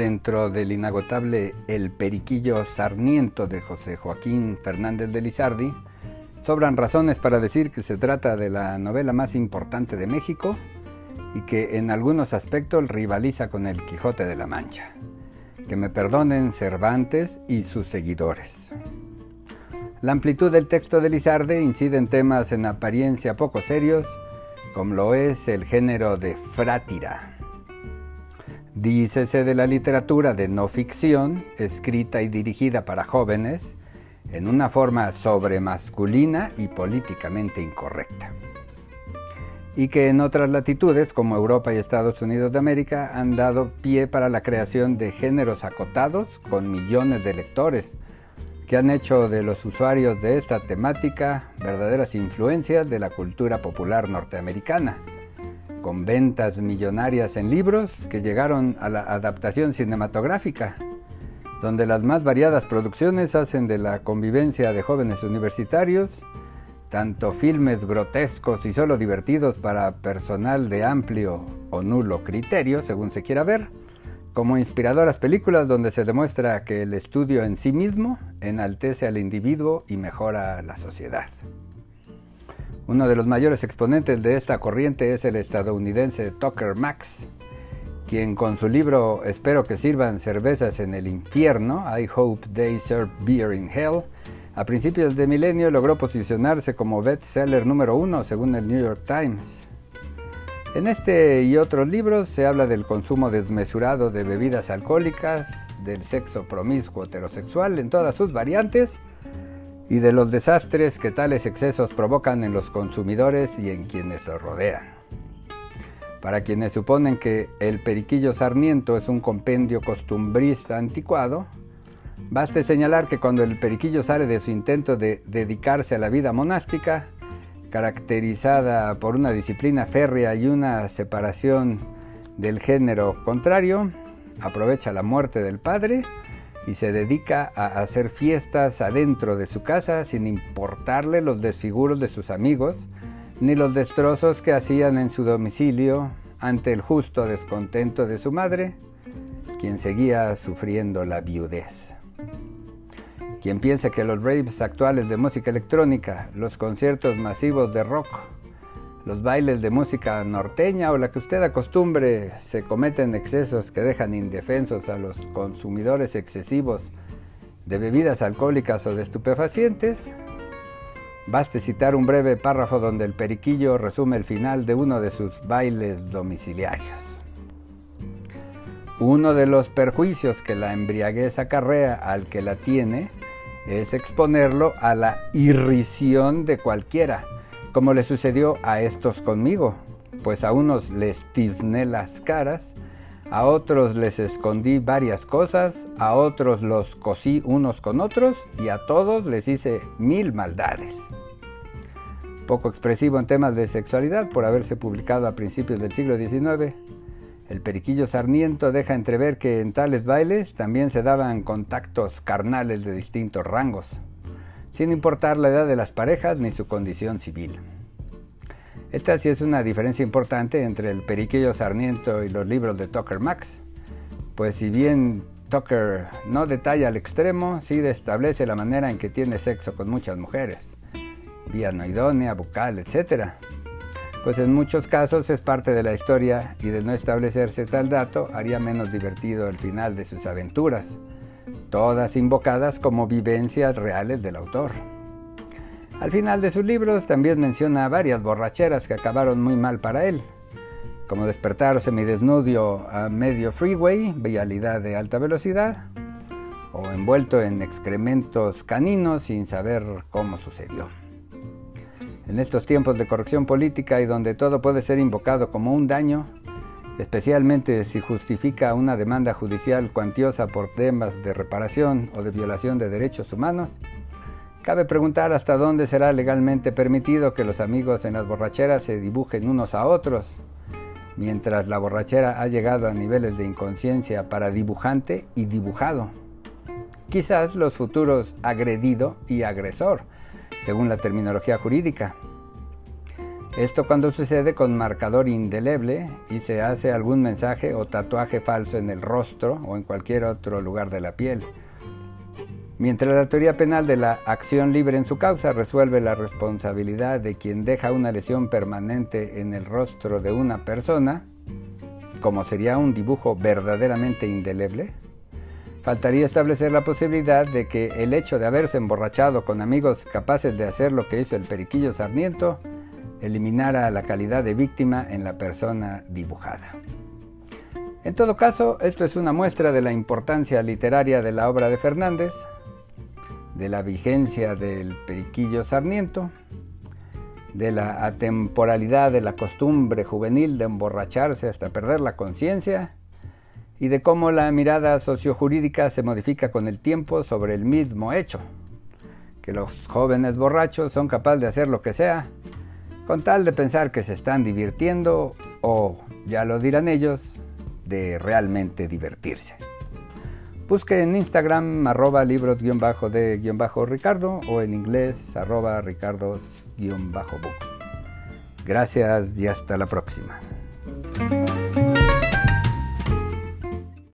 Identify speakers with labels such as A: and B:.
A: dentro del inagotable El Periquillo Sarniento de José Joaquín Fernández de Lizardi, sobran razones para decir que se trata de la novela más importante de México y que en algunos aspectos rivaliza con El Quijote de la Mancha. Que me perdonen Cervantes y sus seguidores. La amplitud del texto de Lizarde incide en temas en apariencia poco serios, como lo es el género de frátira. Dícese de la literatura de no ficción, escrita y dirigida para jóvenes, en una forma sobremasculina y políticamente incorrecta. Y que en otras latitudes, como Europa y Estados Unidos de América, han dado pie para la creación de géneros acotados con millones de lectores, que han hecho de los usuarios de esta temática verdaderas influencias de la cultura popular norteamericana, con ventas millonarias en libros que llegaron a la adaptación cinematográfica, donde las más variadas producciones hacen de la convivencia de jóvenes universitarios, tanto filmes grotescos y solo divertidos para personal de amplio o nulo criterio, según se quiera ver, como inspiradoras películas donde se demuestra que el estudio en sí mismo enaltece al individuo y mejora la sociedad. Uno de los mayores exponentes de esta corriente es el estadounidense Tucker Max, quien con su libro Espero que sirvan cervezas en el infierno, I Hope They Serve Beer in Hell, a principios de milenio logró posicionarse como bestseller número uno según el New York Times. En este y otros libros se habla del consumo desmesurado de bebidas alcohólicas, del sexo promiscuo heterosexual en todas sus variantes y de los desastres que tales excesos provocan en los consumidores y en quienes los rodean. Para quienes suponen que el periquillo sarmiento es un compendio costumbrista anticuado, baste señalar que cuando el periquillo sale de su intento de dedicarse a la vida monástica, caracterizada por una disciplina férrea y una separación del género contrario, aprovecha la muerte del padre y se dedica a hacer fiestas adentro de su casa sin importarle los desfiguros de sus amigos ni los destrozos que hacían en su domicilio ante el justo descontento de su madre, quien seguía sufriendo la viudez. Quien piensa que los raves actuales de música electrónica, los conciertos masivos de rock, los bailes de música norteña o la que usted acostumbre se cometen excesos que dejan indefensos a los consumidores excesivos de bebidas alcohólicas o de estupefacientes, baste citar un breve párrafo donde el periquillo resume el final de uno de sus bailes domiciliarios. Uno de los perjuicios que la embriaguez acarrea al que la tiene es exponerlo a la irrisión de cualquiera, como le sucedió a estos conmigo, pues a unos les tizné las caras, a otros les escondí varias cosas, a otros los cosí unos con otros y a todos les hice mil maldades. Poco expresivo en temas de sexualidad por haberse publicado a principios del siglo XIX, el periquillo sarniento deja entrever que en tales bailes también se daban contactos carnales de distintos rangos, sin importar la edad de las parejas ni su condición civil. Esta sí es una diferencia importante entre el periquillo sarniento y los libros de Tucker Max, pues si bien Tucker no detalla al extremo, sí establece la manera en que tiene sexo con muchas mujeres, vía no idónea, bucal, etc pues en muchos casos es parte de la historia y de no establecerse tal dato haría menos divertido el final de sus aventuras, todas invocadas como vivencias reales del autor. Al final de sus libros también menciona varias borracheras que acabaron muy mal para él, como despertar semidesnudo a medio freeway, vialidad de alta velocidad, o envuelto en excrementos caninos sin saber cómo sucedió. En estos tiempos de corrección política y donde todo puede ser invocado como un daño, especialmente si justifica una demanda judicial cuantiosa por temas de reparación o de violación de derechos humanos, cabe preguntar hasta dónde será legalmente permitido que los amigos en las borracheras se dibujen unos a otros, mientras la borrachera ha llegado a niveles de inconsciencia para dibujante y dibujado. Quizás los futuros agredido y agresor según la terminología jurídica. Esto cuando sucede con marcador indeleble y se hace algún mensaje o tatuaje falso en el rostro o en cualquier otro lugar de la piel. Mientras la teoría penal de la acción libre en su causa resuelve la responsabilidad de quien deja una lesión permanente en el rostro de una persona, como sería un dibujo verdaderamente indeleble, faltaría establecer la posibilidad de que el hecho de haberse emborrachado con amigos capaces de hacer lo que hizo el periquillo Sarmiento eliminara la calidad de víctima en la persona dibujada. En todo caso, esto es una muestra de la importancia literaria de la obra de Fernández, de la vigencia del periquillo Sarmiento, de la atemporalidad de la costumbre juvenil de emborracharse hasta perder la conciencia y de cómo la mirada sociojurídica se modifica con el tiempo sobre el mismo hecho, que los jóvenes borrachos son capaces de hacer lo que sea con tal de pensar que se están divirtiendo o, ya lo dirán ellos, de realmente divertirse. Busque en Instagram arroba libros-de-ricardo o en inglés arroba ricardo-book. Gracias y hasta la próxima.